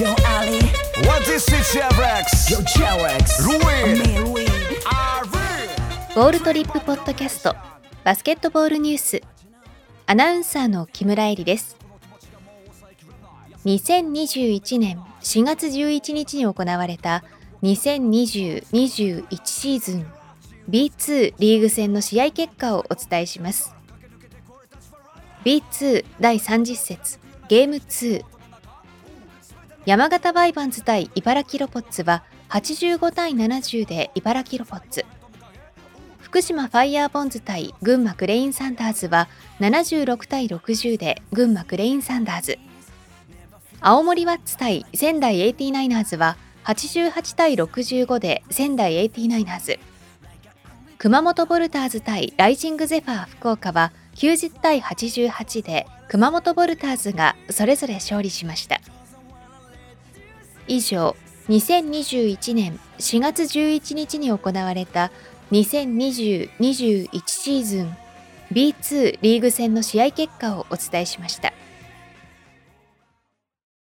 Yo Ali. What is it, Chevrex? Yo Cherex Ruin. ボールトリップポッドキャスト。バスケットボールニュース。アナウンサーの木村恵里です。2021年4月11日に行われた2020-21シーズン B2 リーグ戦の試合結果をお伝えします。B2 第30節ゲーム2山形ワイヴァンズ対茨城ロボッツは85対70で茨城ロボッツ。福島ファイヤーボンズ対群馬クレインサンダーズは76対60で群馬クレインサンダーズ。青森ワッツ対仙台 89ers は88対65で仙台 89ers 熊本ボルターズ対ライジングゼファー福岡は90対88で熊本ボルターズがそれぞれ勝利しました。以上2021年4月11日に行われた2020-21シーズン B2 リーグ戦の試合結果をお伝えしました。